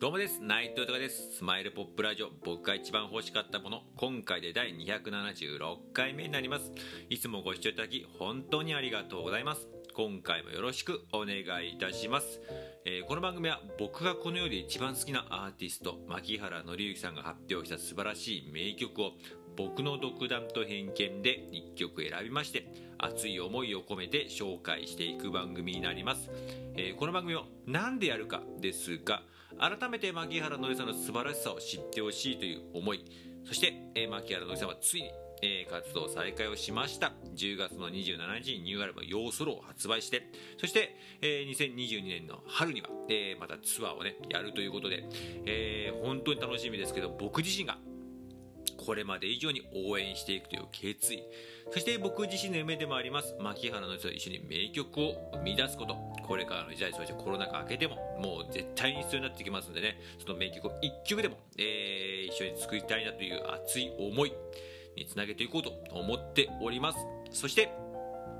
どうもです。内藤隆です。スマイルポップラジオ。僕が一番欲しかったもの。今回で第276回目になります。いつもご視聴いただき本当にありがとうございます。今回もよろしくお願いいたします、えー、この番組は僕がこの世で一番好きなアーティスト牧原紀之さんが発表した素晴らしい名曲を僕の独断と偏見で1曲選びまして熱い思いを込めて紹介していく番組になります、えー、この番組を何でやるかですが改めて牧原のりさんの素晴らしさを知ってほしいという思いそして、えー、牧原のりさんはついにえー、活動再開をしました。10月の27日にニューアルバム「ヨーソロ」を発売してそして、えー、2022年の春には、えー、またツアーをねやるということで、えー、本当に楽しみですけど僕自身がこれまで以上に応援していくという決意。そして僕自身の夢でもあります。牧原の人と一緒に名曲を生み出すこと。これからの時代そしてコロナ禍明けてももう絶対に必要になってきますんでね。その名曲を1曲でも、えー、一緒に作りたいなという熱い思いにつなげていこうと思っております。そして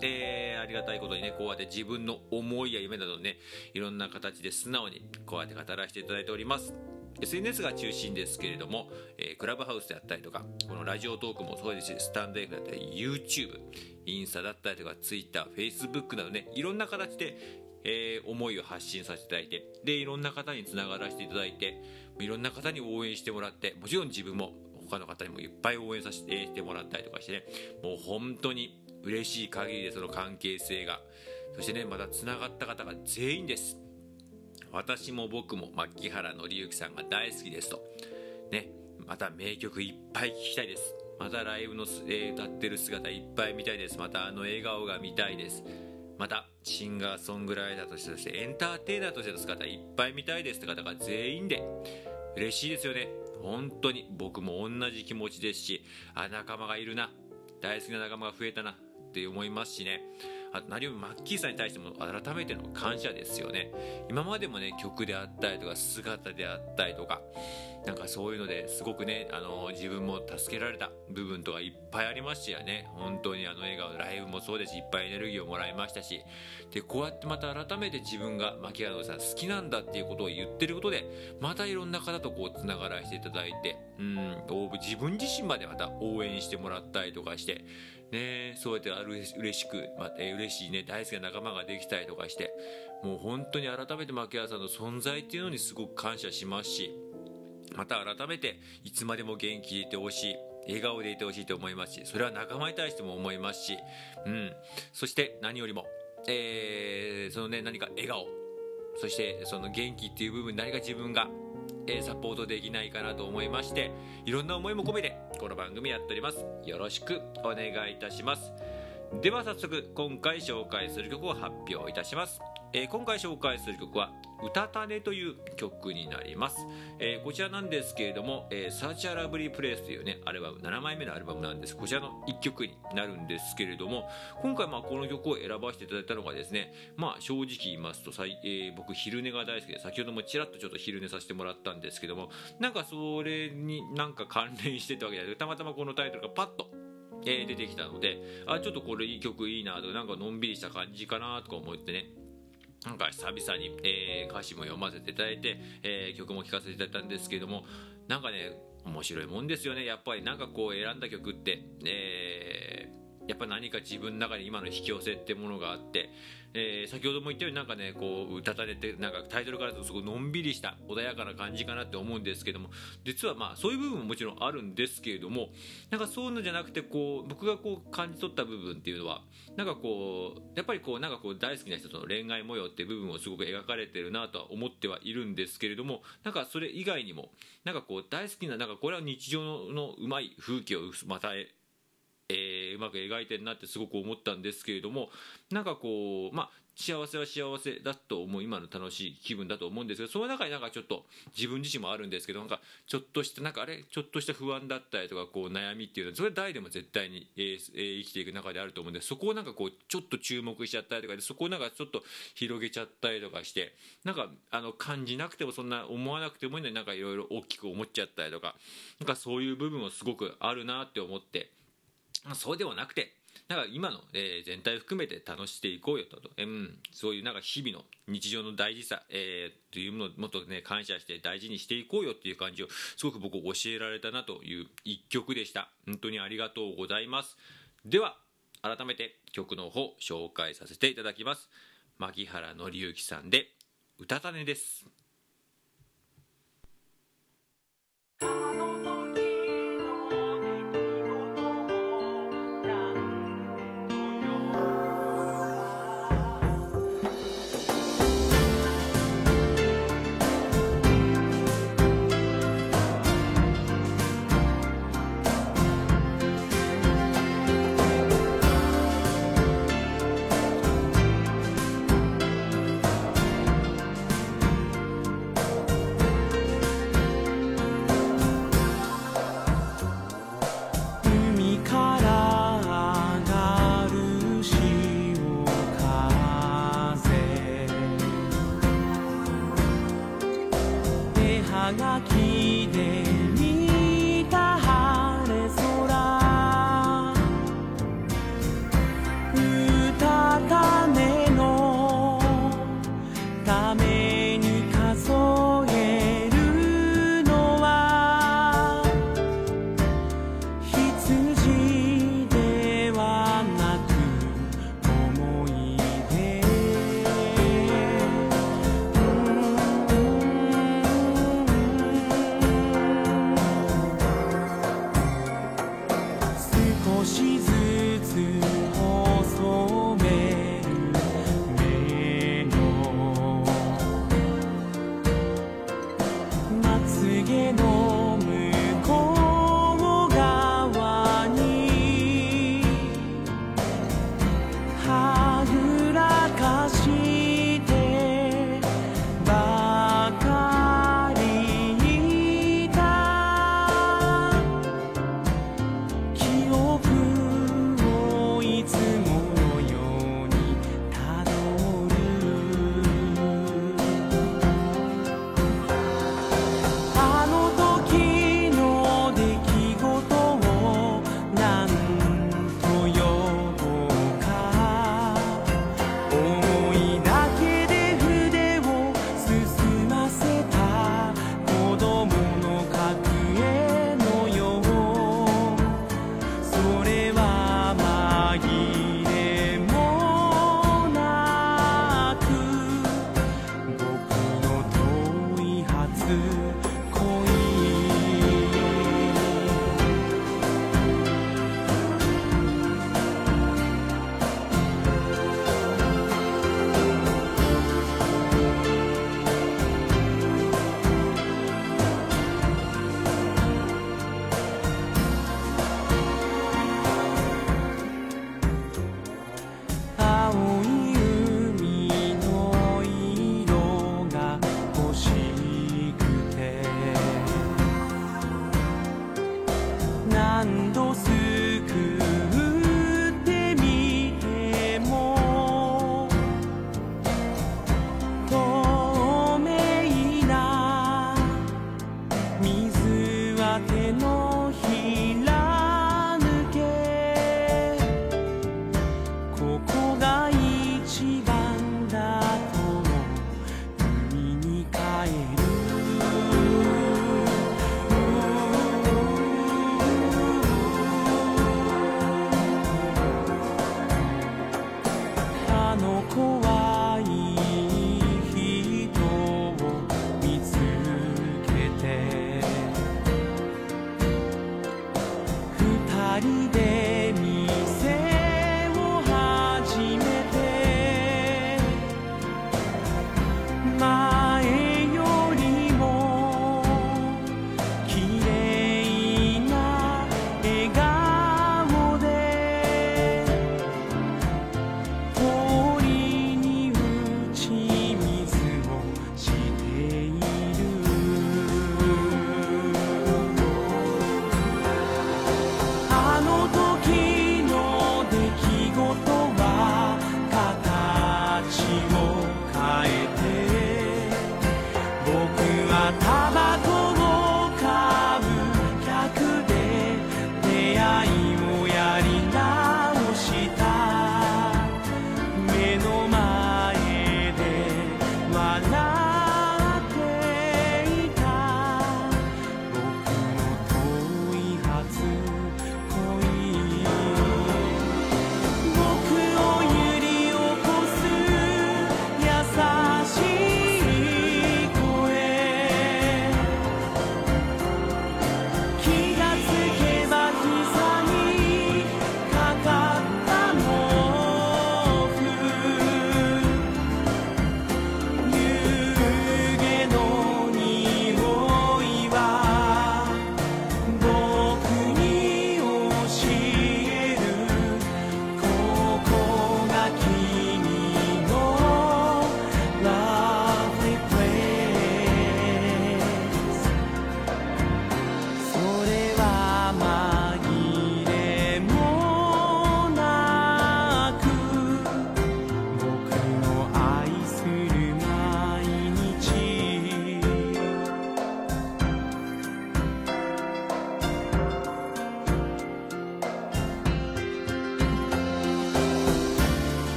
えー、ありがたいことにね、こうやって自分の思いや夢などね、いろんな形で素直にこうやって語らせていただいております。SNS が中心ですけれども、えー、クラブハウスであったりとかこのラジオトークもそうですしスタンド F だったり YouTube インスタだったりとか TwitterFacebook などねいろんな形で、えー、思いを発信させていただいてでいろんな方につながらせていただいていろんな方に応援してもらってもちろん自分も他の方にもいっぱい応援させてもらったりとかしてねもう本当に嬉しい限りでその関係性がそしてねまたつながった方が全員です。私も僕も牧原紀之さんが大好きですと。ねまた名曲いっぱい聴きたいです。またライブの、えー、歌ってる姿いっぱい見たいです。またあの笑顔が見たいです。またシンガーソングライターとしてそしてエンターテイナーとしての姿いっぱい見たいです。って方が全員で。嬉しいですよね。本当に。僕も同じ気持ちですしあ仲間がいるな。大好きな仲間が増えたな。って思いますしね。あと何よりマッキーさんに対しても改めての感謝ですよね。今までもね曲であったりとか姿であったりとかなんかそういうのですごくねあの自分も助けられた部分とかいっぱいありましたよね。本当にあの笑顔ライブもそうですしいっぱいエネルギーをもらいましたし。でこうやってまた改めて自分が牧原さん好きなんだっていうことを言ってることでまたいろんな方とこうつながらせていただいてうん自分自身までまた応援してもらったりとかしてねそうやってある嬉しく、まあ、嬉しいね大好きな仲間ができたりとかしてもう本当に改めて牧原さんの存在っていうのにすごく感謝しますしまた改めていつまでも元気でいてほしい笑顔でいてほしいと思いますしそれは仲間に対しても思いますし、うん、そして何よりも、えー、そのね何か笑顔。そしてその元気っていう部分何か自分がえサポートできないかなと思いましていろんな思いも込めてこの番組やっております。よろしくお願いいたします。では早速今回紹介する曲を発表いたします。えー、今回紹介する曲は「うたたね」という曲になります、えー、こちらなんですけれども「えー、サーチャーラブリープレイス」というねアルバム7枚目のアルバムなんです。こちらの1曲になるんですけれども今回まあこの曲を選ばせていただいたのがですねまあ正直言いますとさ、えー、僕昼寝が大好きで先ほどもちらっとちょっと昼寝させてもらったんですけどもなんかそれになんか関連してたわけじゃなくてたまたまこのタイトルがパッとえ、出てきたのであちょっとこれいい曲いいなとなんかのんびりした感じかなとか思ってね。なんか久々に、えー、歌詞も読ませていただいて、えー、曲も聴かせていただいたんですけれどもなんかね面白いもんですよね。やっぱりなんかこう選んだ曲って、えー、やっぱ何か自分の中に今の引き寄せってものがあってえー、先ほども言ったようになんかねこう歌たれてなんかタイトルからするとすごいのんびりした穏やかな感じかなって思うんですけども実はまあそういう部分ももちろんあるんですけれどもなんかそういうのじゃなくてこう僕がこう感じ取った部分っていうのはなんかこうやっぱりこうなんかこう大好きな人との恋愛模様っていう部分をすごく描かれてるなとは思ってはいるんですけれどもなんかそれ以外にもなんかこう大好きななんかこれは日常のうまい風景をまたえー、うまく描いてるなってすごく思ったんですけれどもなんかこうまあ幸せは幸せだと思う今の楽しい気分だと思うんですけどその中になんかちょっと自分自身もあるんですけどなんかちょっとしたなんかあれちょっとした不安だったりとかこう悩みっていうのはそれは誰でも絶対に、えーえー、生きていく中であると思うんでそこをなんかこうちょっと注目しちゃったりとかでそこをなんかちょっと広げちゃったりとかしてなんかあの感じなくてもそんな思わなくてもいいのになんかいろいろ大きく思っちゃったりとかなんかそういう部分はすごくあるなって思って。それではなくてなんか今の、えー、全体を含めて楽ししていこうよと、うん、そういうなんか日々の日常の大事さ、えー、というものをもっとね感謝して大事にしていこうよっていう感じをすごく僕教えられたなという一曲でした。本当にありがとうございます。では改めて曲の方紹介させていただきます。牧原紀之さんで「うたた寝」です。がきで」again. And